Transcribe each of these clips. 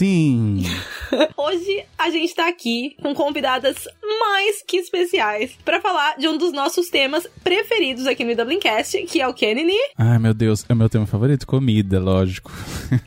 Sim! Hoje a gente tá aqui com convidadas mais que especiais para falar de um dos nossos temas preferidos aqui no Dublincast, que é o Kennedy. Ai, meu Deus, é o meu tema favorito? Comida, lógico.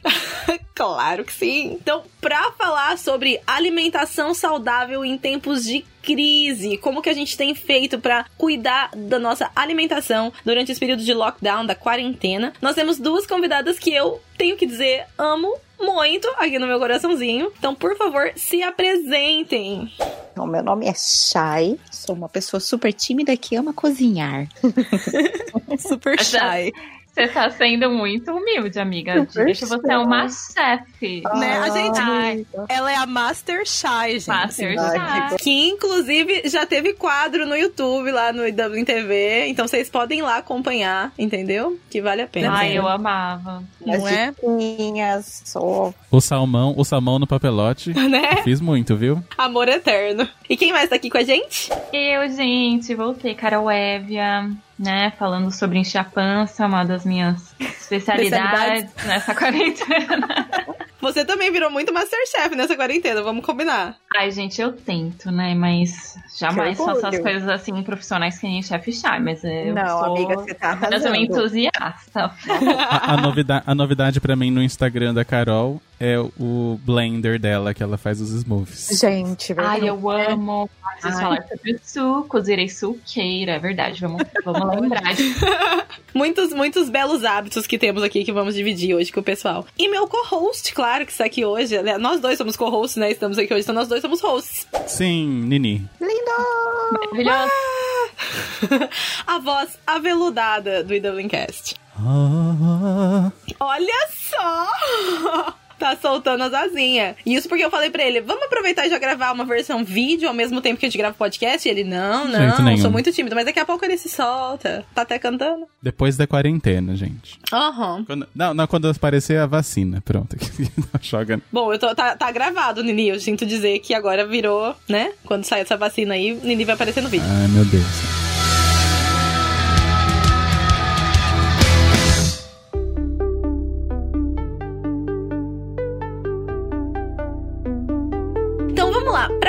claro que sim. Então, pra falar sobre alimentação saudável em tempos de crise, como que a gente tem feito para cuidar da nossa alimentação durante esse período de lockdown, da quarentena. Nós temos duas convidadas que eu tenho que dizer amo muito aqui no meu coraçãozinho. Então, por favor, se apresentem. Bom, meu nome é Shai, sou uma pessoa super tímida que ama cozinhar. super shy. Você tá sendo muito humilde, amiga. Deixa você é uma chefe. né? A gente, ela é a Master Shy, gente. Master Shy. Que inclusive já teve quadro no YouTube lá no IW TV. Então vocês podem ir lá acompanhar, entendeu? Que vale a pena. Ai, eu amava. Não As é? diquinhas, sou O salmão, o salmão no papelote. Né? Fiz muito, viu? Amor eterno. E quem mais tá aqui com a gente? Eu, gente, voltei, Carol Évia, né? Falando sobre encher a pança, uma das minhas especialidades nessa quarentena. Você também virou muito Masterchef nessa quarentena, vamos combinar. Ai, gente, eu tento, né? Mas jamais faço as coisas assim profissionais que nem chefe chá, mas eu Não, sou amiga, você tá apenas uma arrasando. entusiasta. A, a, novida a novidade pra mim no Instagram da Carol é o blender dela, que ela faz os smoothies. Gente, Ai, verdade. eu amo. Vocês Ai. falaram sobre sucos, irei suqueira, é verdade. Vamos, vamos lembrar disso. Muitos, muitos belos hábitos que temos aqui que vamos dividir hoje com o pessoal. E meu co-host, claro, que está aqui hoje. né? Nós dois somos co-hosts, né? Estamos aqui hoje, então nós dois somos hosts. Sim, Nini. Maravilhoso. A voz aveludada do IWCast. Ah, Olha só! Tá soltando as asinhas. E isso porque eu falei pra ele, vamos aproveitar e já gravar uma versão vídeo ao mesmo tempo que a gente grava podcast? E ele, não, não, sou muito tímido. Mas daqui a pouco ele se solta. Tá até cantando. depois da quarentena, gente. Aham. Quando, não, não, quando aparecer a vacina. Pronto. Joga. Bom, eu tô, tá, tá gravado, Nini. Eu sinto dizer que agora virou, né? Quando sair essa vacina aí, Nini vai aparecer no vídeo. Ai, meu Deus.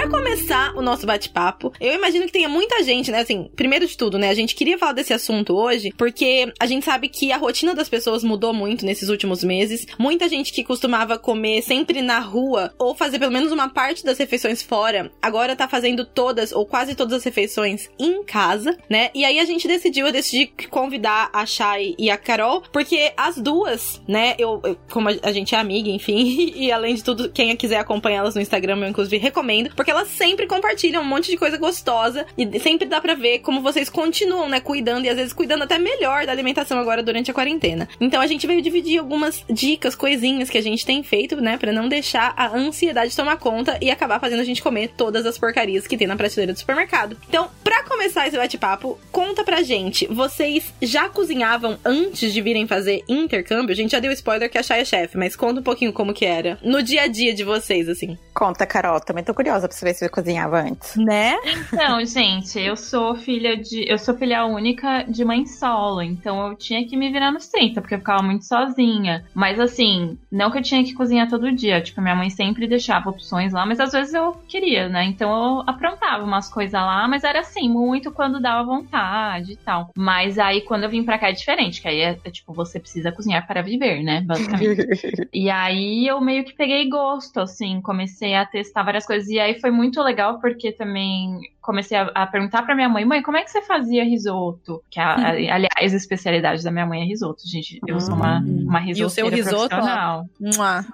Pra começar o nosso bate-papo, eu imagino que tenha muita gente, né? Assim, primeiro de tudo, né? A gente queria falar desse assunto hoje porque a gente sabe que a rotina das pessoas mudou muito nesses últimos meses. Muita gente que costumava comer sempre na rua ou fazer pelo menos uma parte das refeições fora, agora tá fazendo todas ou quase todas as refeições em casa, né? E aí a gente decidiu, eu decidi convidar a Chay e a Carol, porque as duas, né? Eu, eu- como a, a gente é amiga, enfim, e além de tudo, quem quiser acompanhar elas no Instagram, eu inclusive recomendo, porque elas sempre compartilham um monte de coisa gostosa e sempre dá pra ver como vocês continuam, né, cuidando e às vezes cuidando até melhor da alimentação agora durante a quarentena. Então a gente veio dividir algumas dicas, coisinhas que a gente tem feito, né, Pra não deixar a ansiedade tomar conta e acabar fazendo a gente comer todas as porcarias que tem na prateleira do supermercado. Então, pra começar esse bate-papo, conta pra gente, vocês já cozinhavam antes de virem fazer intercâmbio? A gente já deu spoiler que a Chay é chefe, mas conta um pouquinho como que era no dia a dia de vocês, assim. Conta, Carol. Também tô curiosa pra saber se eu cozinhava antes. Né? Não, gente, eu sou filha de. Eu sou filha única de mãe solo, então eu tinha que me virar nos 30, porque eu ficava muito sozinha. Mas assim, não que eu tinha que cozinhar todo dia. Tipo, minha mãe sempre deixava opções lá, mas às vezes eu queria, né? Então eu aprontava umas coisas lá, mas era assim, muito quando dava vontade e tal. Mas aí quando eu vim pra cá é diferente, que aí é, é tipo, você precisa cozinhar para viver, né? Basicamente. E aí eu meio que peguei gosto, assim, comecei a testar várias coisas. E aí foi muito legal porque também comecei a, a perguntar pra minha mãe, mãe, como é que você fazia risoto? Que, a, a- aliás, a especialidade da minha mãe é risoto, gente. Eu sou uma, uma E o seu risoteira risoto, profissional.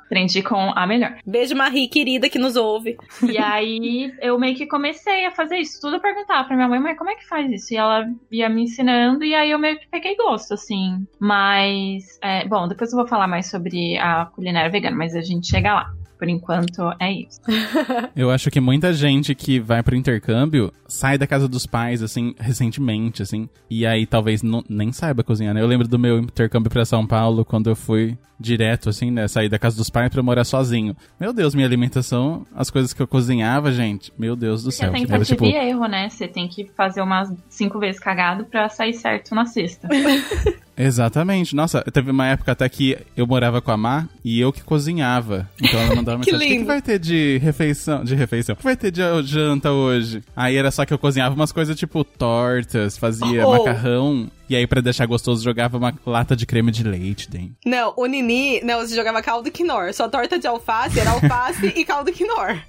Aprendi com a melhor. Beijo, Marie, querida, que nos ouve. E aí eu meio que comecei a fazer isso. Tudo eu perguntava pra minha mãe, mãe, como é que faz isso? E ela ia me ensinando, e aí eu meio que peguei gosto, assim. Mas, é, bom, depois eu vou falar mais sobre a culinária vegana, mas a gente chega lá. Por enquanto, é isso. Eu acho que muita gente que vai pro intercâmbio sai da casa dos pais, assim, recentemente, assim. E aí talvez não, nem saiba cozinhar, né? Eu lembro do meu intercâmbio pra São Paulo, quando eu fui direto, assim, né? Sair da casa dos pais pra morar sozinho. Meu Deus, minha alimentação, as coisas que eu cozinhava, gente, meu Deus do céu. Era tentativa tipo, e erro, né? Você tem que fazer umas cinco vezes cagado pra sair certo na sexta. Exatamente. Nossa, teve uma época até que eu morava com a Má e eu que cozinhava. Então ela mandava mensagem: o que, que lindo." vai ter de refeição? De refeição. O que vai ter de janta hoje? Aí era só que eu cozinhava umas coisas tipo tortas, fazia Oh. macarrão. E aí, pra deixar gostoso, jogava uma lata de creme de leite dentro. Não, o Nini, não, você jogava caldo quinor. Sua torta de alface era alface e caldo quinor.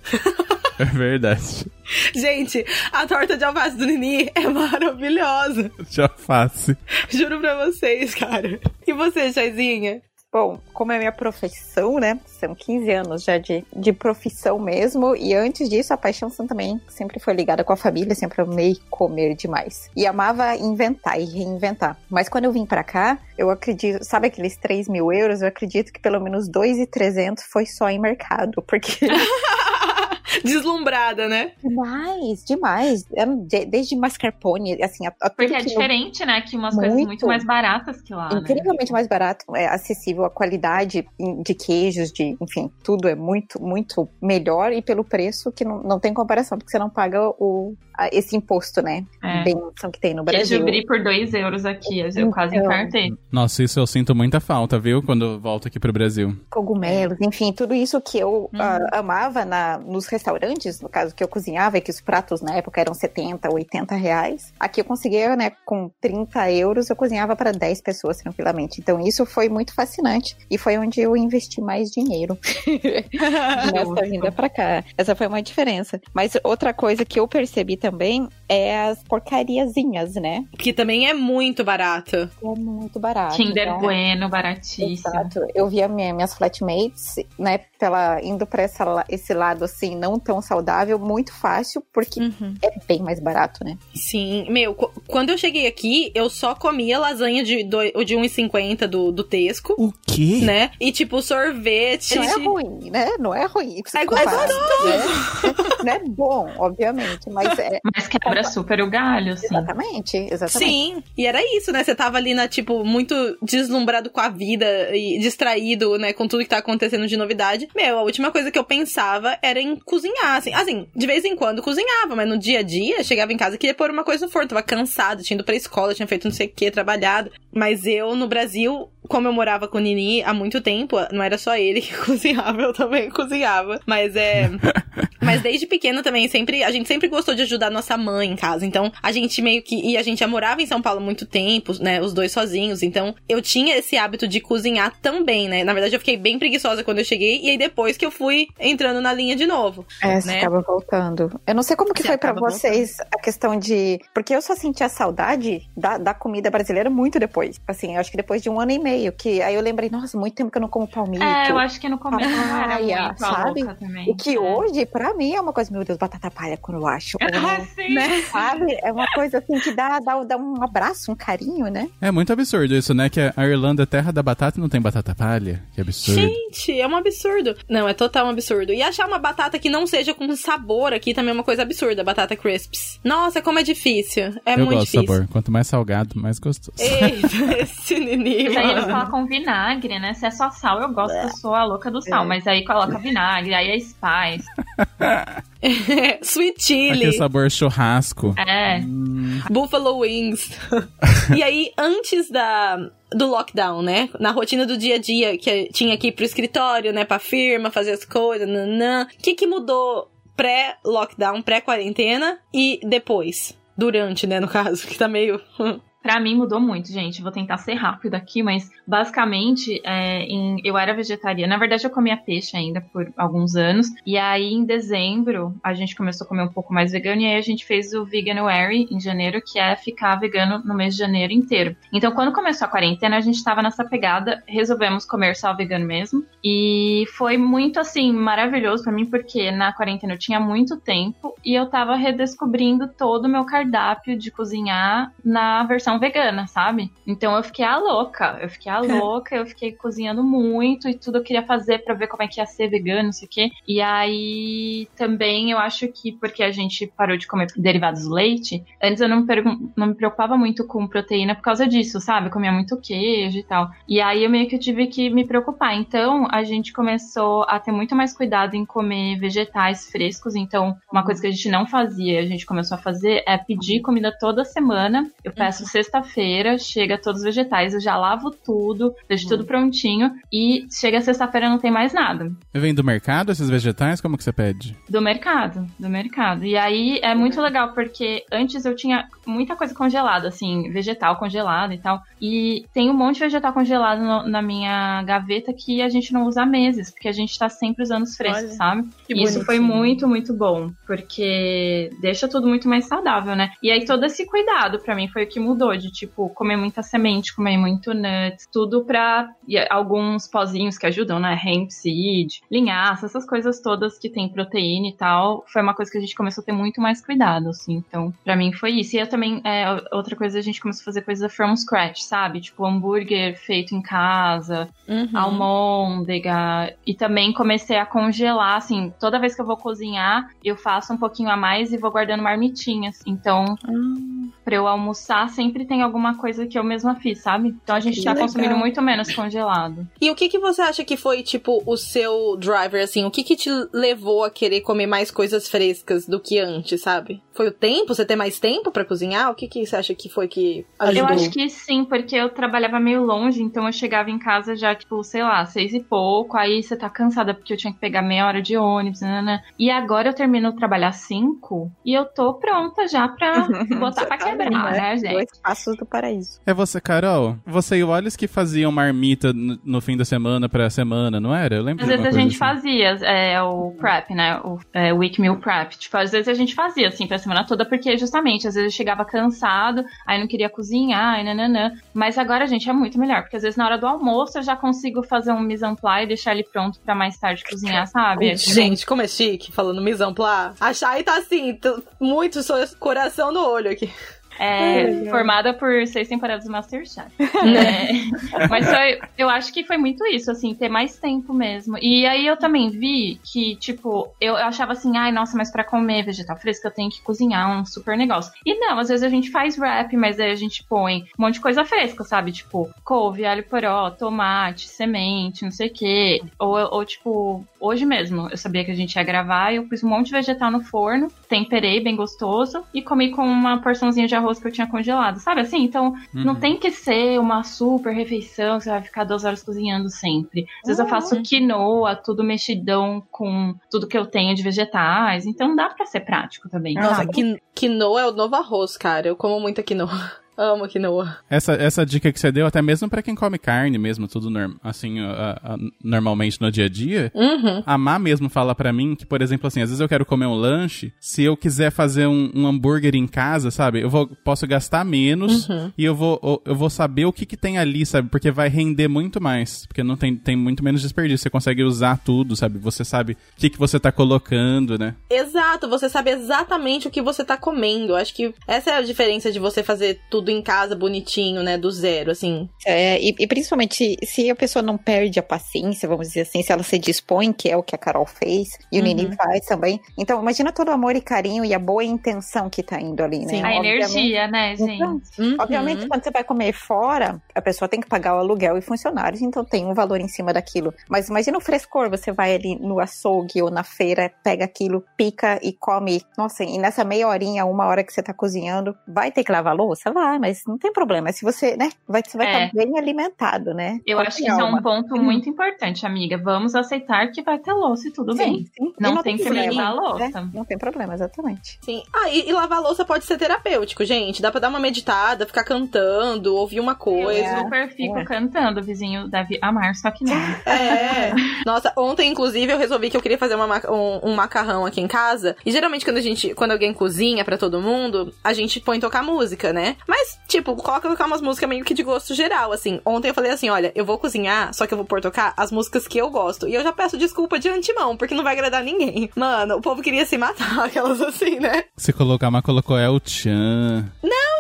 É verdade. Gente, a torta de alface do Nini é maravilhosa. De alface. Juro pra vocês, cara. E você, Chaizinha? Bom, como é minha profissão, né? São 15 anos já de, de profissão mesmo. E antes disso, a paixão também sempre foi ligada com a família. Sempre amei comer demais. E amava inventar e reinventar. Mas quando eu vim pra cá, eu acredito... Sabe aqueles 3 mil euros? Eu acredito que pelo menos 2,300 foi só em mercado. Porque... Deslumbrada, né? demais, demais. De- Desde mascarpone, assim... A, a Porque é diferente, né? Que umas coisas Muito. muito mais baratas que lá. né? incrivelmente mais barato, é acessível, a qualidade de queijos, de, enfim, tudo é muito, muito melhor e pelo preço que não, não tem comparação, porque você não paga o, a- esse imposto, né? É. Benção que tem no Queijo Brasil. brie por 2 euros aqui. Eu quase Então. infartei. Nossa, isso eu sinto muita falta, viu? Quando volto aqui pro Brasil. Cogumelos, enfim, tudo isso que eu ah, amava na, nos restaurantes, no caso que eu cozinhava, e que os pratos na época eram 70, 80 reais. Aqui eu conseguia, né, com 30 euros, eu cozinhava para 10 pessoas tranquilamente. Então isso foi muito fascinante. E foi onde eu investi mais dinheiro. nessa vinda pra cá. Essa foi uma diferença. Mas outra coisa que eu percebi também é as porcariazinhas, né? Que também é muito barato. É muito barato. Kinder então- Bueno, baratíssimo. Exato. Eu via minha, minhas flatmates, né, pela, indo pra essa, esse lado assim, não tão saudável, muito fácil, porque Uhum. é bem mais barato, né? Sim, meu, qu- quando eu cheguei aqui, eu só comia lasanha de, de 1,50 do, do Tesco, O quê? né? E tipo, sorvete. Não é ruim, né? Não é ruim. É comparar, gostoso! né? Não é bom, obviamente, mas é. Mas quebra super o galho, assim. Exatamente, exatamente. Sim, e era isso, né? Você tava ali, na, tipo, muito deslumbrado com a vida e distraído, né, com tudo que tá acontecendo de novidade. Meu, a última coisa que eu pensava era em cozinhar, assim. Assim, de vez em quando cozinhava, mas no dia a dia, chegava em casa e queria pôr uma coisa no forno. Tava cansado, tinha ido pra escola, tinha feito não sei o que, trabalhado. Mas eu, no Brasil, como eu morava com o Nini há muito tempo, não era só ele que cozinhava, eu também cozinhava. Mas é. Mas desde pequena também, sempre, a gente sempre gostou de ajudar nossa mãe em casa. Então, a gente meio que. E a gente já morava em São Paulo há muito tempo, né? Os dois sozinhos. Então, eu tinha esse hábito de cozinhar também, né? Na verdade, eu fiquei bem preguiçosa quando eu cheguei. E aí, depois que eu fui entrando na linha de novo. É, você né? acaba voltando. Eu não sei como que Você foi pra acaba vocês a questão de. Porque eu só senti a saudade da, da comida brasileira muito depois. Assim, eu acho que depois de um ano e meio. Que aí eu lembrei, nossa, muito tempo que eu não como palmito. É, eu acho que no começo não era Papaia, muito a sabe? O que É. hoje, pra mim, é uma coisa, meu Deus, batata palha quando eu acho. Ah, sim. Né? Sabe? É uma coisa assim que dá, dá, dá um abraço, um carinho, né? É muito absurdo isso, né? Que a Irlanda é terra da batata e não tem batata palha. Que absurdo. Gente, é um absurdo. Não, é total um absurdo. E achar uma batata que não seja com sabor aqui também é uma coisa absurda. Batata crisps. Nossa, como é difícil. É eu muito gosto do difícil. sabor. Quanto mais salgado, mais gostoso. esse Mas aí eles colocam vinagre, né? Se é só sal, eu gosto, eu sou a louca do sal. É. Mas aí coloca vinagre, aí é spice. Sweet chili. Aquele sabor churrasco. É. Buffalo Wings. e aí, antes da, do lockdown, né? Na rotina do dia a dia, que tinha que ir pro escritório, né? Pra firma, fazer as coisas, nanã. O que que mudou pré-lockdown, pré-quarentena e depois? Durante, né, no caso, que tá meio... Pra mim mudou muito, gente. Vou tentar ser rápido aqui, mas basicamente é, em- eu era vegetariana. Na verdade, eu comia peixe ainda por alguns anos. E aí, em dezembro, a gente começou a comer um pouco mais vegano. E aí, a gente fez o Veganuary em janeiro, que é ficar vegano no mês de janeiro inteiro. Então, quando começou a quarentena, a gente tava nessa pegada. Resolvemos comer só vegano mesmo. E foi muito, assim, maravilhoso pra mim, porque na quarentena eu tinha muito tempo. E eu tava redescobrindo todo o meu cardápio de cozinhar na versão vegana, sabe? Então eu fiquei a louca, eu fiquei a louca, eu fiquei cozinhando muito e tudo eu queria fazer pra ver como é que ia ser vegano, não sei o quê. E aí também eu acho que porque a gente parou de comer derivados do leite, antes eu não, me não me preocupava muito com proteína por causa disso, sabe? Eu comia muito queijo e tal. E aí eu meio que tive que me preocupar. Então a gente começou a ter muito mais cuidado em comer vegetais frescos. Então, uma coisa que a gente não fazia, a gente começou a fazer é pedir comida toda semana. Eu peço sexta-feira, chega todos os vegetais, eu já lavo tudo, deixo tudo prontinho e chega sexta-feira não tem mais nada. Vem do mercado esses vegetais? Como que você pede? Do mercado, do mercado. E aí é muito legal porque antes eu tinha muita coisa congelada, assim, vegetal congelado e tal. E tem um monte de vegetal congelado no, na minha gaveta que a gente não usa há meses, porque a gente tá sempre usando os frescos, Olha, sabe? que E isso foi muito, muito bom, porque deixa tudo muito mais saudável, né? E aí todo esse cuidado pra mim foi o que mudou, de tipo, comer muita semente, comer muito nuts, tudo pra. e alguns pozinhos que ajudam, né? Hemp seed, linhaça, essas coisas todas que tem proteína e tal. Foi uma coisa que a gente começou a ter muito mais cuidado, assim. Então, pra mim foi isso. E eu também, é, outra coisa, a gente começou a fazer coisa from scratch, sabe? Tipo, hambúrguer feito em casa, Uhum. almôndega. E também comecei a congelar, assim, toda vez que eu vou cozinhar, eu faço um pouquinho a mais e vou guardando marmitinhas. Então, pra eu almoçar, sempre tem alguma coisa que eu mesma fiz, sabe? Então a gente Que tá legal. consumindo muito menos congelado. E o que que você acha que foi, tipo, o seu driver, assim? O que que te levou a querer comer mais coisas frescas do que antes, sabe? Foi o tempo? Você ter mais tempo pra cozinhar? O que que você acha que foi que ajudou? Eu acho que sim, porque eu trabalhava meio longe, então eu chegava em casa já, tipo, sei lá, seis e pouco, aí você tá cansada porque eu tinha que pegar meia hora de ônibus, né, né? E agora eu termino trabalhar cinco e eu tô pronta já pra botar pra tá quebrar, ali, né, gente? Dois passos do paraíso. É você, Carol? Você e o Wallace que faziam marmita no, no fim da semana pra semana, não era? Eu lembro Às de vezes a gente assim. fazia é, o prep, né? O é, week meal prep. Tipo, às vezes a gente fazia, assim, pra semana toda, porque justamente, às vezes eu chegava cansado, aí não queria cozinhar, e nananã. Mas agora, gente, é muito melhor, porque às vezes na hora do almoço eu já consigo fazer um mise en e deixar ele pronto pra mais tarde cozinhar, sabe? Gente, como é chique, falando mise en place. A Chay tá assim, muito coração no olho aqui. É, formada por seis temporadas do Masterchef. É, mas foi- eu acho que foi muito isso, assim, ter mais tempo mesmo. E aí eu também vi que, tipo, eu achava assim, ai, nossa, mas pra comer vegetal fresco eu tenho que cozinhar um super negócio. E não, às vezes a gente faz wrap, mas aí a gente põe um monte de coisa fresca, sabe? Tipo, couve, alho poró, tomate, semente, não sei o quê. Ou, ou, tipo, hoje mesmo, eu sabia que a gente ia gravar eu pus um monte de vegetal no forno, temperei bem gostoso e comi com uma porçãozinha de arroz que eu tinha congelado, sabe assim? Então, não Uhum. tem que ser uma super refeição, você vai ficar duas horas cozinhando sempre. Às vezes eu faço quinoa, tudo mexidão com tudo que eu tenho de vegetais, então dá pra ser prático também. Nossa, sabe? quin- quinoa é o novo arroz, cara. Eu como muita quinoa. Amo quinoa. Essa, essa dica que você deu, até mesmo pra quem come carne mesmo, tudo norm, assim, a- a- normalmente no dia a dia. Uhum. A Má mesmo fala pra mim que, por exemplo, assim, às vezes eu quero comer um lanche, se eu quiser fazer um, um hambúrguer em casa, sabe? Eu vou, posso gastar menos Uhum. e eu vou, eu- eu vou saber o que, que tem ali, sabe? Porque vai render muito mais. Porque não tem, tem muito menos desperdício. Você consegue usar tudo, sabe? Você sabe o que, que você tá colocando, né? Exato, você sabe exatamente o que você tá comendo. Acho que essa é a diferença de você fazer tudo em casa bonitinho, né? Do zero, assim. É, e, e principalmente se a pessoa não perde a paciência, vamos dizer assim, se ela se dispõe, que é o que a Carol fez, e o Uhum. Nini faz também. Então, imagina todo o amor e carinho e a boa intenção que tá indo ali, né? Sim. A energia, né, gente? Então, Uhum. Obviamente, quando você vai comer fora, a pessoa tem que pagar o aluguel e funcionários, então tem um valor em cima daquilo. Mas imagina o frescor, você vai ali no açougue ou na feira, pega aquilo, pica e come. Nossa, e nessa meia horinha, uma hora que você tá cozinhando, vai ter que lavar a louça? Vai, mas não tem problema. Se você, né, vai, você vai É. estar bem alimentado, né? Eu acho que isso é um ponto muito importante, amiga. Vamos aceitar que vai ter louça e tudo bem. Sim, sim. E Não tem que problema, levar a né? louça. Não tem problema, exatamente. Sim. Ah, e, e lavar louça pode ser terapêutico, gente. Dá pra dar uma meditada, ficar cantando, ouvir uma Eu coisa. super fico É. cantando, o vizinho deve amar, só que não. É. Nossa, ontem, inclusive, eu resolvi que eu queria fazer uma ma- um, um macarrão aqui em casa. E geralmente, quando a gente. Quando alguém cozinha pra todo mundo, a gente põe tocar música, né? Mas, tipo, coloca umas músicas meio que de gosto geral, assim. Ontem eu falei assim: olha, eu vou cozinhar, só que eu vou pôr tocar as músicas que eu gosto. E eu já peço desculpa de antemão, porque não vai agradar ninguém. Mano, o povo queria se matar, aquelas assim, né? Se colocar, mas colocou El Chan.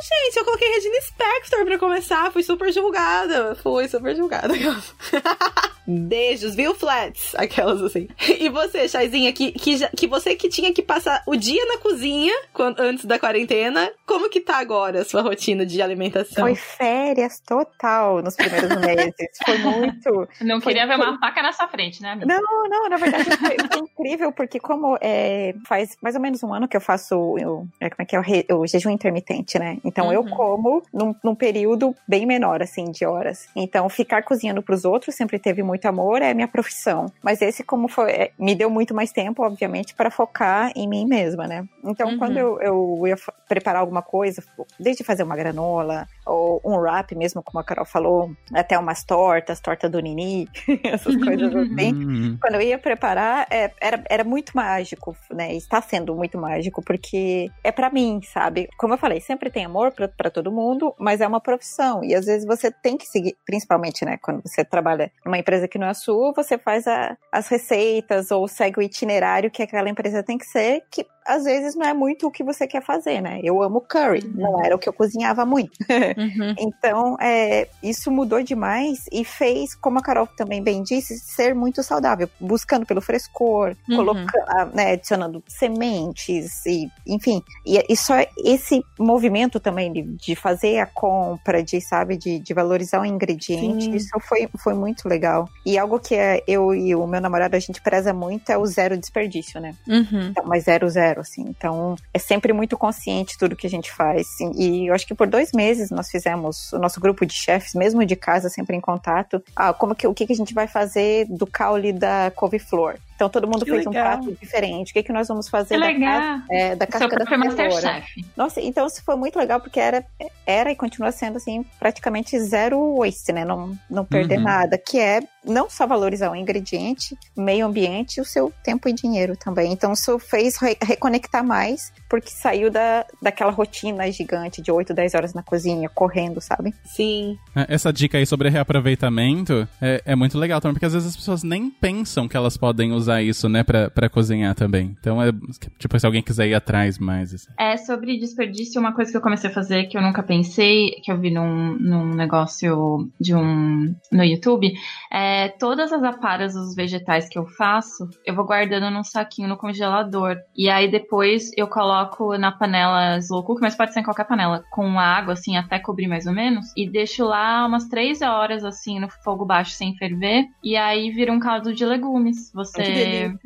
Gente, eu coloquei Regina Spector pra começar, fui super julgada. Fui super julgada. Beijos, viu, Flats? Aquelas assim. E você, Chaizinha, que, que, já, que você que tinha que passar o dia na cozinha quando, antes da quarentena, como que tá agora a sua rotina de alimentação? Foi férias total nos primeiros meses. Foi muito. Não foi, queria ver uma faca na sua frente, né, amiga? Não, não, na verdade foi, foi incrível, porque como é, faz mais ou menos um ano que eu faço o, é, como é que é, o, re, o jejum intermitente, né? Então uhum. eu como num, num, período bem menor, assim, de horas. Então ficar cozinhando pros outros sempre teve muito amor, é minha profissão. Mas esse, como foi, é, me deu muito mais tempo, obviamente, para focar em mim mesma, né? Então uhum. quando eu, eu ia preparar alguma coisa, desde fazer uma granola, ou um wrap mesmo, como a Carol falou, até umas tortas, torta do Nini, essas coisas assim. Uhum. Quando eu ia preparar, é, era, era muito mágico, né? Está sendo muito mágico, porque é para mim, sabe? Como eu falei, sempre tem amor para todo mundo, mas é uma profissão. E às vezes você tem que seguir, principalmente, né? Quando você trabalha numa empresa que não é sua, você faz a, as receitas ou segue o itinerário que aquela empresa tem que ser, que às vezes não é muito o que você quer fazer, né? Eu amo curry, uhum. não era o que eu cozinhava muito. Uhum. então, é, isso mudou demais e fez, como a Carol também bem disse, ser muito saudável, buscando pelo frescor, uhum. colocando, né, adicionando sementes e, enfim, e, e só esse movimento também de, de, fazer a compra, de, sabe, de, de valorizar o ingrediente, Sim. isso foi, foi muito legal. E algo que é, eu e o meu namorado, a gente preza muito é o zero desperdício, né? Uhum. Então, mas zero, zero, assim. Então, é sempre muito consciente tudo que a gente faz. E eu acho que por dois meses nós fizemos o nosso grupo de chefes, mesmo de casa, sempre em contato. Ah, como que, o que, que a gente vai fazer do caule da couve-flor? Então todo mundo que fez legal. um prato diferente. O que, que nós vamos fazer que da, legal. é, da casca da cenoura? Nossa, então isso foi muito legal porque era, era e continua sendo assim praticamente zero waste, né? Não, não perder uhum. nada, que é não só valorizar o ingrediente, meio ambiente e o seu tempo e dinheiro também. Então isso fez re reconectar mais, porque saiu da, daquela rotina gigante de 8, 10 horas na cozinha, correndo, sabe? Sim. É, essa dica aí sobre reaproveitamento é, é muito legal também, porque às vezes as pessoas nem pensam que elas podem usar usar isso, né, pra, pra cozinhar também. Então, é, tipo, se alguém quiser ir atrás mais. Assim. É, sobre desperdício, uma coisa que eu comecei a fazer que eu nunca pensei, que eu vi num, num negócio de um. no YouTube, é todas as aparas dos vegetais que eu faço, eu vou guardando num saquinho no congelador. E aí depois eu coloco na panela slow cook, mas pode ser em qualquer panela, com água, assim, até cobrir mais ou menos, e deixo lá umas três horas, assim, no fogo baixo sem ferver, e aí vira um caldo de legumes. Você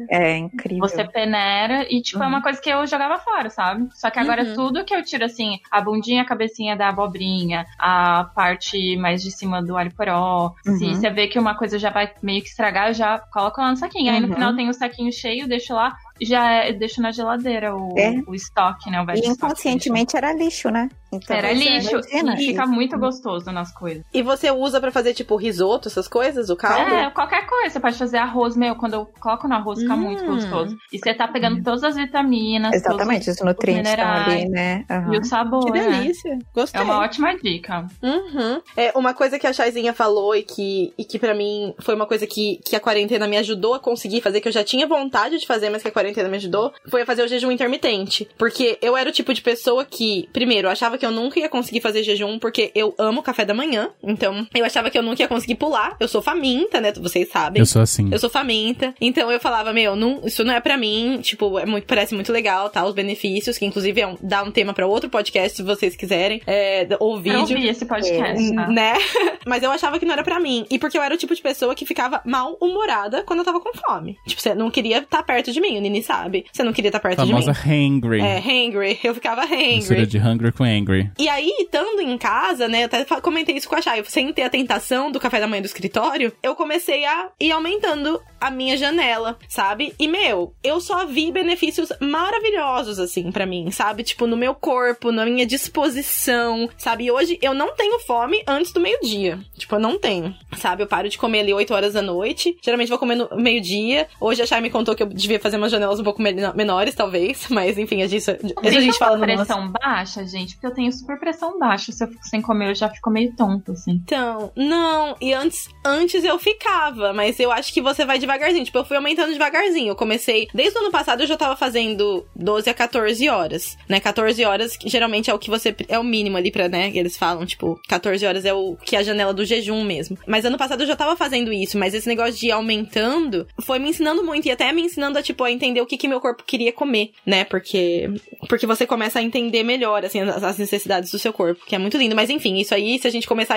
é incrível. Você peneira e, tipo, uhum. é uma uhum. coisa que eu jogava fora, sabe? Só que agora uhum. tudo que eu tiro, assim, a bundinha, a cabecinha da abobrinha, a parte mais de cima do alho poró. Uhum. Se você vê que uma coisa já vai meio que estragar, eu já coloco lá no saquinho. Aí no uhum. final tem o saquinho cheio, deixo lá já é, deixo na geladeira o, é. o estoque, né? O e inconscientemente era lixo, né? Então, era lixo e fica muito gostoso nas coisas. E você usa para fazer tipo risoto, essas coisas, o caldo? É, qualquer coisa. Você pode fazer arroz, meu, quando eu coloco no arroz fica hum. muito gostoso. E você tá pegando todas as vitaminas, Exatamente, os nutrientes estão ali, né? Uhum. E o sabor, Que né? delícia. Né? Gostei. É uma ótima dica. Uhum. É, uma coisa que a Chaizinha falou e que, e que para mim foi uma coisa que, que a quarentena me ajudou a conseguir fazer, que eu já tinha vontade de fazer, mas que a quarentena me ajudou, foi a fazer o jejum intermitente. Porque eu era o tipo de pessoa que, primeiro, eu achava que eu nunca ia conseguir fazer jejum porque eu amo café da manhã. Então, eu achava que eu nunca ia conseguir pular. Eu sou faminta, né? Vocês sabem. Eu sou assim. Eu sou faminta. Então eu falava, meu, não, isso não é para mim. Tipo, é muito, parece muito legal, tá? Os benefícios, que inclusive é um, dá um tema para outro podcast, se vocês quiserem. É, ou vídeo. Eu ouvi esse podcast. É, tá? Né? Mas eu achava que não era para mim. E porque eu era o tipo de pessoa que ficava mal-humorada quando eu tava com fome. Tipo, você não queria estar tá perto de mim, o Sabe. Você não queria estar tá perto Famosa de mim. hangry. É, hangry. Eu ficava hangry. Mistura de hungry com angry. E aí, estando em casa, né, eu até comentei isso com a Chay, sem ter a tentação do café da manhã do escritório, eu comecei a ir aumentando a minha janela, sabe? E, meu, eu só vi benefícios maravilhosos, assim, para mim, sabe? Tipo, no meu corpo, na minha disposição, sabe? E hoje eu não tenho fome antes do meio-dia. Tipo, eu não tenho, sabe? Eu paro de comer ali 8 horas da noite. Geralmente vou comer no meio-dia. Hoje a Chay me contou que eu devia fazer umas janelas um pouco menores, talvez. Mas, enfim, a gente, a gente fala no pressão nosso... baixa, gente, porque eu tenho super pressão baixa. Se eu fico sem comer, eu já fico meio tonto, assim. Então, não. E antes, antes eu ficava, mas eu acho que você vai devagarzinho. Tipo, eu fui aumentando devagarzinho. Eu comecei. Desde o ano passado eu já tava fazendo 12 a 14 horas. Né? 14 horas geralmente é o que você. É o mínimo ali pra, né? Eles falam, tipo, 14 horas é o que é a janela do jejum mesmo. Mas ano passado eu já tava fazendo isso. Mas esse negócio de ir aumentando foi me ensinando muito. E até me ensinando a, tipo, a entender o que, que meu corpo queria comer, né? Porque. Porque você começa a entender melhor, assim, as, as necessidades do seu corpo. Que é muito lindo. Mas enfim, isso aí, se a gente começar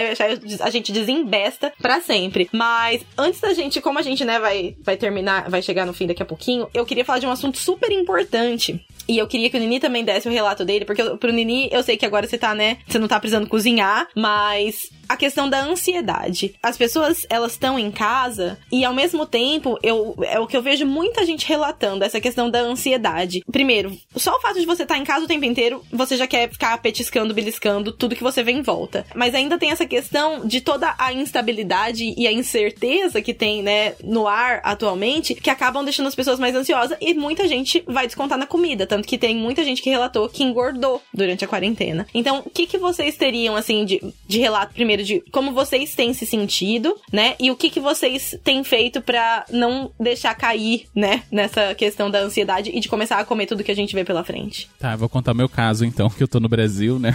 a gente desembesta para sempre. Mas antes da gente, como a gente, né, vai, vai terminar, vai chegar no fim daqui a pouquinho, eu queria falar de um assunto super importante e eu queria que o Nini também desse o relato dele, porque pro Nini, eu sei que agora você tá, né? Você não tá precisando cozinhar, mas a questão da ansiedade. As pessoas, elas estão em casa e ao mesmo tempo, eu é o que eu vejo muita gente relatando, essa questão da ansiedade. Primeiro, só o fato de você estar tá em casa o tempo inteiro, você já quer ficar petiscando, beliscando tudo que você vê em volta. Mas ainda tem essa questão de toda a instabilidade e a incerteza que tem, né, no ar atualmente, que acabam deixando as pessoas mais ansiosas e muita gente vai descontar na comida, tanto que tem muita gente que relatou que engordou durante a quarentena. Então, o que, que vocês teriam, assim, de, de relato, primeiro, de como vocês têm se sentido, né? E o que, que vocês têm feito para não deixar cair, né? Nessa questão da ansiedade e de começar a comer tudo que a gente vê pela frente. Tá, vou contar meu caso, então, que eu tô no Brasil, né?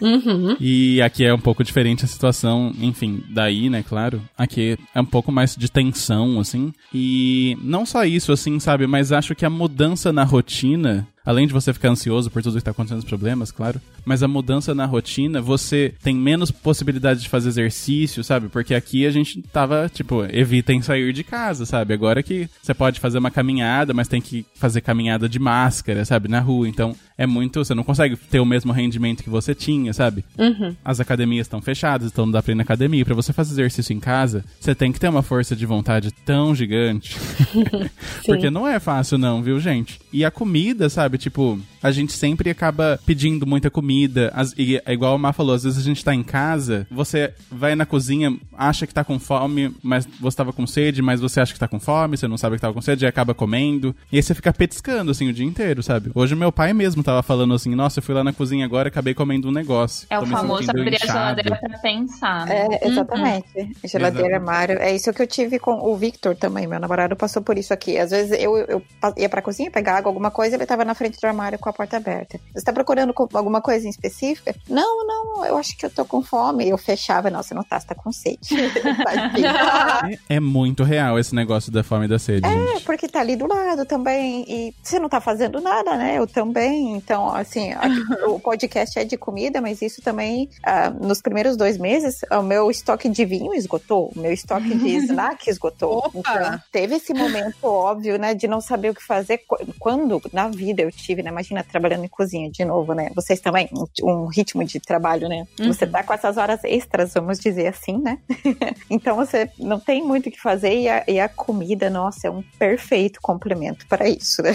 Uhum. e aqui é um pouco diferente a situação, enfim, daí, né, claro. Aqui é um pouco mais de tensão, assim. E não só isso, assim, sabe? Mas acho que a mudança na rotina além de você ficar ansioso por tudo que está acontecendo, os problemas, claro, mas a mudança na rotina, você tem menos possibilidade de fazer exercício, sabe? Porque aqui a gente tava, tipo, evitem sair de casa, sabe? Agora que você pode fazer uma caminhada, mas tem que fazer caminhada de máscara, sabe? Na rua. Então é muito. Você não consegue ter o mesmo rendimento que você tinha, sabe? Uhum. As academias estão fechadas, então não dá pra ir na academia. Pra você fazer exercício em casa, você tem que ter uma força de vontade tão gigante. Porque não é fácil, não, viu, gente? E a comida, sabe? Tipo, a gente sempre acaba pedindo muita comida. As, e é igual a Má falou, às vezes a gente tá em casa, você vai na cozinha, acha que tá com fome, mas você tava com sede, mas você acha que tá com fome, você não sabe que tava com sede, e acaba comendo. E aí você fica petiscando, assim, o dia inteiro, sabe? Hoje meu pai mesmo tava falando assim, nossa, eu fui lá na cozinha agora e acabei comendo um negócio. É o famoso abrir a geladeira pra pensar. Né? É, exatamente. Uhum. Geladeira, armário. É isso que eu tive com o Victor também, meu namorado passou por isso aqui. Às vezes eu, eu ia pra cozinha pegar água, alguma coisa, ele tava na frente do armário com a porta aberta. Você tá procurando alguma coisa em específica? Não, não, eu acho que eu tô com fome. Eu fechava, não, você não tá, você tá com sede. é, é, muito real esse negócio da fome e da sede. É, gente. porque tá ali do lado também. E você não tá fazendo nada, né? Eu também. Então, assim, o podcast é de comida, mas isso também, uh, nos primeiros dois meses, o meu estoque de vinho esgotou, o meu estoque de snack esgotou. Opa. Então, teve esse momento óbvio, né, de não saber o que fazer. Quando na vida eu tive, né? Imagina trabalhando em cozinha de novo, né? Vocês também, um, um ritmo de trabalho, né? Uhum. Você tá com essas horas extras, vamos dizer assim, né? então você não tem muito o que fazer e a, e a, comida, nossa, é um perfeito complemento para isso, né?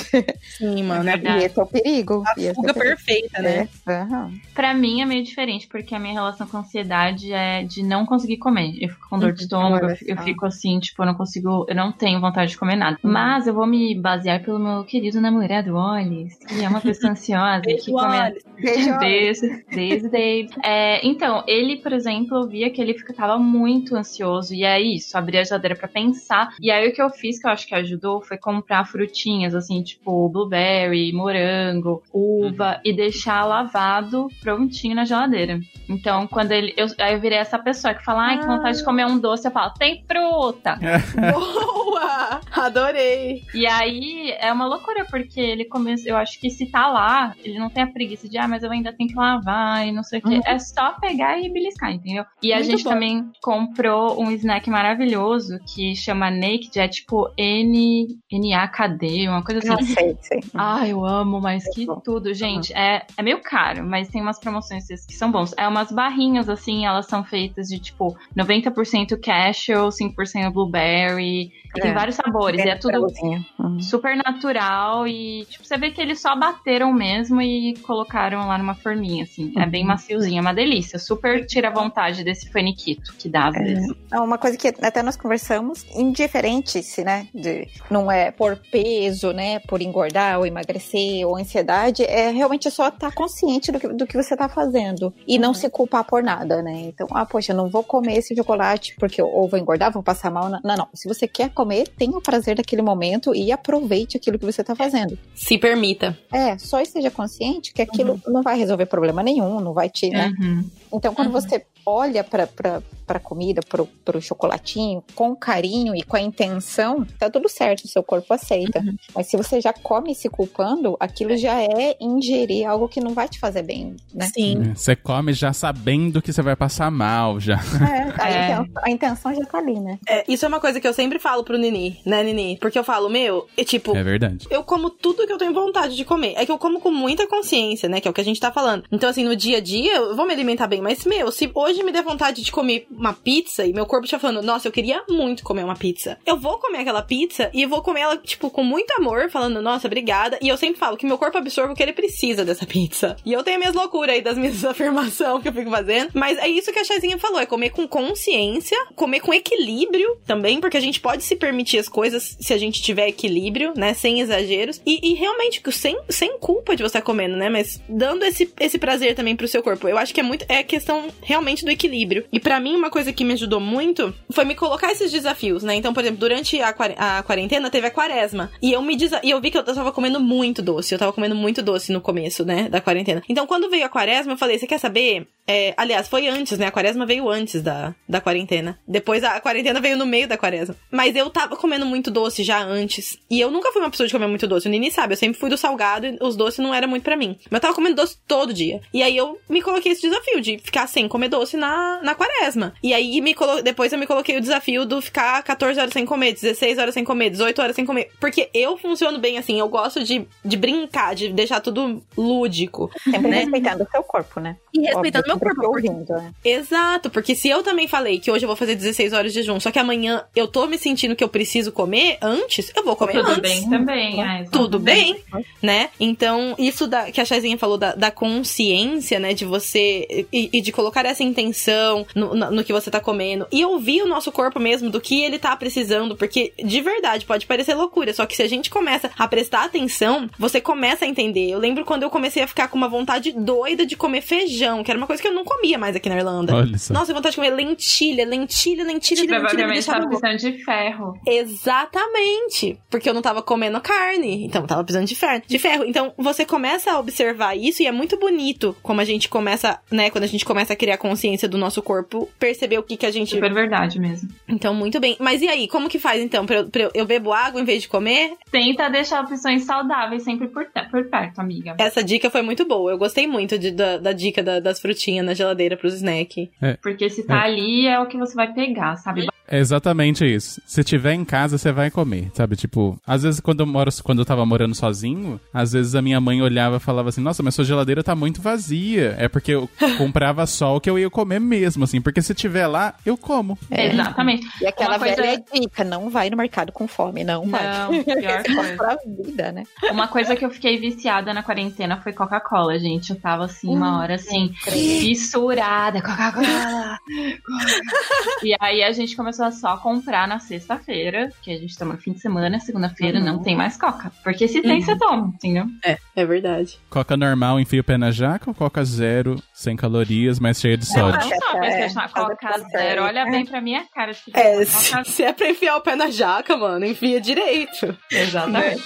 Sim, mano. É e esse é o perigo. A fuga perfeita, né? É. Uhum. Pra mim é meio diferente, porque a minha relação com ansiedade é de não conseguir comer. Eu fico com dor de uhum. estômago, eu, eu fico assim, tipo, eu não consigo, eu não tenho vontade de comer nada. Uhum. Mas eu vou me basear pelo meu querido namorado Wallace, que é uma pessoa ansiosa. Beijo, que Wallace. Beijo, beijo, beijo, Dave. É, então, ele, por exemplo, eu via que ele ficava muito ansioso, e é isso, abria a geladeira pra pensar. E aí o que eu fiz, que eu acho que ajudou, foi comprar frutinhas, assim, tipo blueberry, morango, uva, uhum. e deixar lavado prontinho na geladeira. Então, quando ele. Eu, aí eu virei essa pessoa que fala, ai, ah. que vontade de comer um doce, eu falo, tem fruta! Boa! Adorei! E aí é uma loucura, porque ele começa. Eu acho que se tá lá, ele não tem a preguiça de, ah, mas eu ainda tenho que lavar e não sei o quê. Uhum. É só pegar e beliscar, entendeu? E Muito a gente bom. também comprou um snack maravilhoso que chama Naked, é tipo N, N-A-K-D, uma coisa assim. Não sei, sei. Ah, eu amo mais que tudo, gente. É, é meio caro, mas tem umas promoções que são bons. É umas barrinhas, assim, elas são feitas de tipo 90% cashew, 5% blueberry E tem É. vários sabores. E é tudo. Uhum. super natural e, tipo, você vê que eles só bateram mesmo e colocaram lá numa forminha, assim. É bem maciozinho, é uma delícia. Super tira vontade desse faniquito que dá às vezes. É uma coisa que até nós conversamos, indiferente se, né, de, não é por peso, né, por engordar ou emagrecer ou ansiedade, é realmente só estar consciente do que, do que você tá fazendo e não se culpar por nada, né? Então, ah, poxa, eu não vou comer esse chocolate porque eu ou vou engordar, vou passar mal. Não, não. Se você quer comer, tenha o prazer daquele momento e aproveite aquilo que você tá fazendo. Se permita. É, só esteja consciente que aquilo não vai resolver problema nenhum, não vai te, né? Uhum. Então, quando Uhum. você olha para a comida, para o chocolatinho, com carinho e com a intenção, tá tudo certo, o seu corpo aceita. Uhum. Mas se você já come se culpando, aquilo já é ingerir algo que não vai te fazer bem, né? Sim. Você come já sabendo que você vai passar mal, já. É, a, É. Intenção, a intenção já tá ali, né? É, isso é uma coisa que eu sempre falo pro Nini, né, Nini? Porque eu falo, meu, é tipo, É verdade. eu como tudo que eu tenho vontade de comer. É que eu como com muita consciência, né? Que é o que a gente tá falando. Então, assim, no dia a dia, eu vou me alimentar bem. Mas, meu, se hoje me der vontade de comer uma pizza e meu corpo estiver falando, nossa, eu queria muito comer uma pizza. Eu vou comer aquela pizza e vou comer ela, tipo, com muito amor, falando, nossa, obrigada. E eu sempre falo que meu corpo absorve o que ele precisa dessa pizza. E eu tenho minhas loucuras aí das minhas afirmações que eu fico fazendo. Mas é isso que a Chazinha falou: é comer com consciência, comer com equilíbrio também, porque a gente pode se permitir as coisas se a gente tiver equilíbrio, né? Sem exageros. E, e realmente, sem, sem culpa de você estar comendo, né? Mas dando esse, esse prazer também pro seu corpo. Eu acho que é muito. É questão realmente do equilíbrio. E pra mim, uma coisa que me ajudou muito foi me colocar esses desafios, né? Então, por exemplo, durante a, a quarentena teve a quaresma. E eu me e eu vi que eu tava comendo muito doce. Eu tava comendo muito doce no começo, né? Da quarentena. Então, quando veio a quaresma, eu falei: você quer saber? É, aliás, foi antes, né? A quaresma veio antes da, da quarentena. Depois a quarentena veio no meio da quaresma. Mas eu tava comendo muito doce já antes. E eu nunca fui uma pessoa de comer muito doce. O Nini sabe, eu sempre fui do salgado e os doces não era muito pra mim. Mas eu tava comendo doce todo dia. E aí eu me coloquei esse desafio de ficar sem comer doce na, na quaresma. E aí me colo... depois eu me coloquei o desafio do ficar 14 horas sem comer, 16 horas sem comer, 18 horas sem comer. Porque eu funciono bem assim. Eu gosto de, de brincar, de deixar tudo lúdico. Sempre Né? respeitando o seu corpo, né? E respeitando meu Óbvio, corpo. porque- ouvindo, né? Exato, porque se eu também falei que hoje eu vou fazer 16 horas de jejum, só que amanhã eu tô me sentindo que eu preciso comer antes, eu vou comer Tudo antes. bem também, é, Tudo bem, né? Então, isso da, que a Chazinha falou da, da consciência, né? De você. E, e de colocar essa intenção no, no, no que você tá comendo. E ouvir o nosso corpo mesmo, do que ele tá precisando. Porque, de verdade, pode parecer loucura. Só que se a gente começa a prestar atenção, você começa a entender. Eu lembro quando eu comecei a ficar com uma vontade doida de comer feijão, que era uma coisa que eu não comia mais aqui na Irlanda. Olha só. Nossa, vontade de comer lentilha, lentilha, lentilha, lentilha. me Provavelmente deixava tava precisando de ferro. Exatamente. Porque eu não tava comendo carne. Então eu tava precisando de ferro. De ferro. Então você começa a observar isso e é muito bonito como a gente começa, né? Quando a gente começa a criar consciência do nosso corpo, perceber o que que a gente. Super verdade mesmo. Então, muito bem. Mas e aí, como que faz então? Pra eu, pra eu- eu bebo água em vez de comer? Tenta deixar opções saudáveis sempre por, por perto, amiga. Essa dica foi muito boa. Eu gostei muito de- da, da dica da- das frutinhas na geladeira pros snack. Porque se tá ali é o que você vai pegar, sabe? É exatamente isso. Se tiver em casa, você vai comer, sabe? Tipo, às vezes quando eu moro, quando eu tava morando sozinho, às vezes a minha mãe olhava e falava assim: "Nossa, mas sua geladeira tá muito vazia". É porque eu comprava só o que eu ia comer mesmo, assim, porque se tiver lá, eu como. É. Exatamente. E aquela Uma coisa- velha dica, não vai no mercado com fome, não vai. Não, pior Só coisa. vida, né? Uma coisa que eu fiquei viciada na quarentena foi Coca-Cola, gente. Eu tava assim, uma hora assim, fissurada, Coca-Cola. e aí a gente começou a só comprar na sexta-feira, que a gente toma no fim de semana, segunda-feira não tem mais Coca. Porque se tem, você toma, entendeu? É, é verdade. Coca normal, enfia o pé na jaca ou Coca zero, sem calorias, mas cheia de Não, sódio? não só, mas É, Coca pastel. zero, olha bem pra minha cara. acho que É, Coca- se, se é pra enfiar o pé na jaca, mano, enfia direito. Exatamente.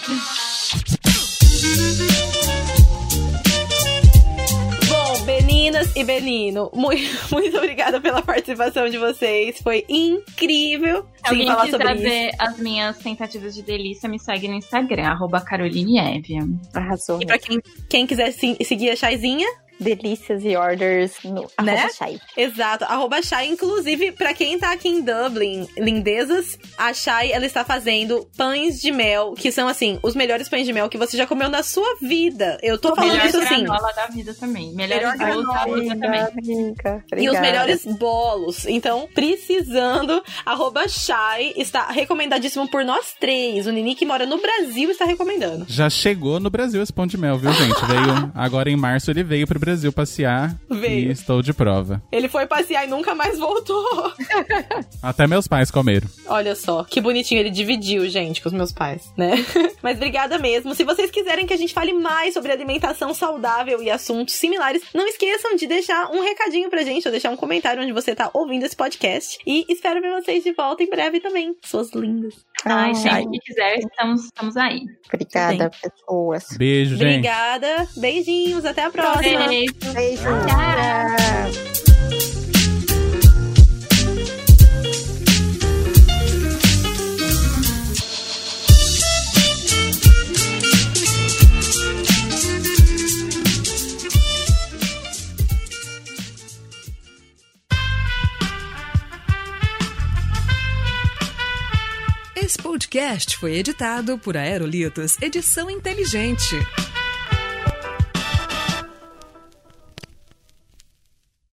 Bom, Beninas e Benino, muito, muito obrigada pela participação de vocês. Foi incrível Se alguém falar quiser sobre isso. ver as minhas tentativas de delícia, me segue no Instagram, arroba Caroline Evia. Arrasou. E pra quem, quem quiser se- seguir a Chaizinha, delícias e orders no Né? Shai. Exato, arroba Shai. Inclusive, pra quem tá aqui em Dublin, lindezas, a Shai, ela está fazendo pães de mel, que são, assim, os melhores pães de mel que você já comeu na sua vida. Eu tô falando Melhor isso assim. granola da vida também. Melhor Melhor bolos da vida também. Amiga, E os melhores bolos. Então, precisando, arroba Shai está recomendadíssimo por nós três. O Nini que mora no Brasil está recomendando. Já chegou no Brasil esse pão de mel, viu, gente? Veio agora em março, ele veio pro Brasil passear. Veio. E estou de prova. Ele foi passear e nunca mais voltou. Até meus pais comeram. Olha só, que bonitinho ele dividiu, gente, com os meus pais, né? Mas obrigada mesmo. Se vocês quiserem que a gente fale mais sobre alimentação saudável e assuntos similares, não esqueçam de deixar um recadinho pra gente, ou deixar um comentário onde você tá ouvindo esse podcast. E espero ver vocês de volta em breve também, suas lindas. Ai, Ai, gente, que quiser, estamos, estamos aí. Obrigada, pessoas. Beijo, gente. Obrigada, beijinhos, até a próxima. Beijo. Beijo. Tchau. Esse podcast foi editado por Aerolitos Edição Inteligente.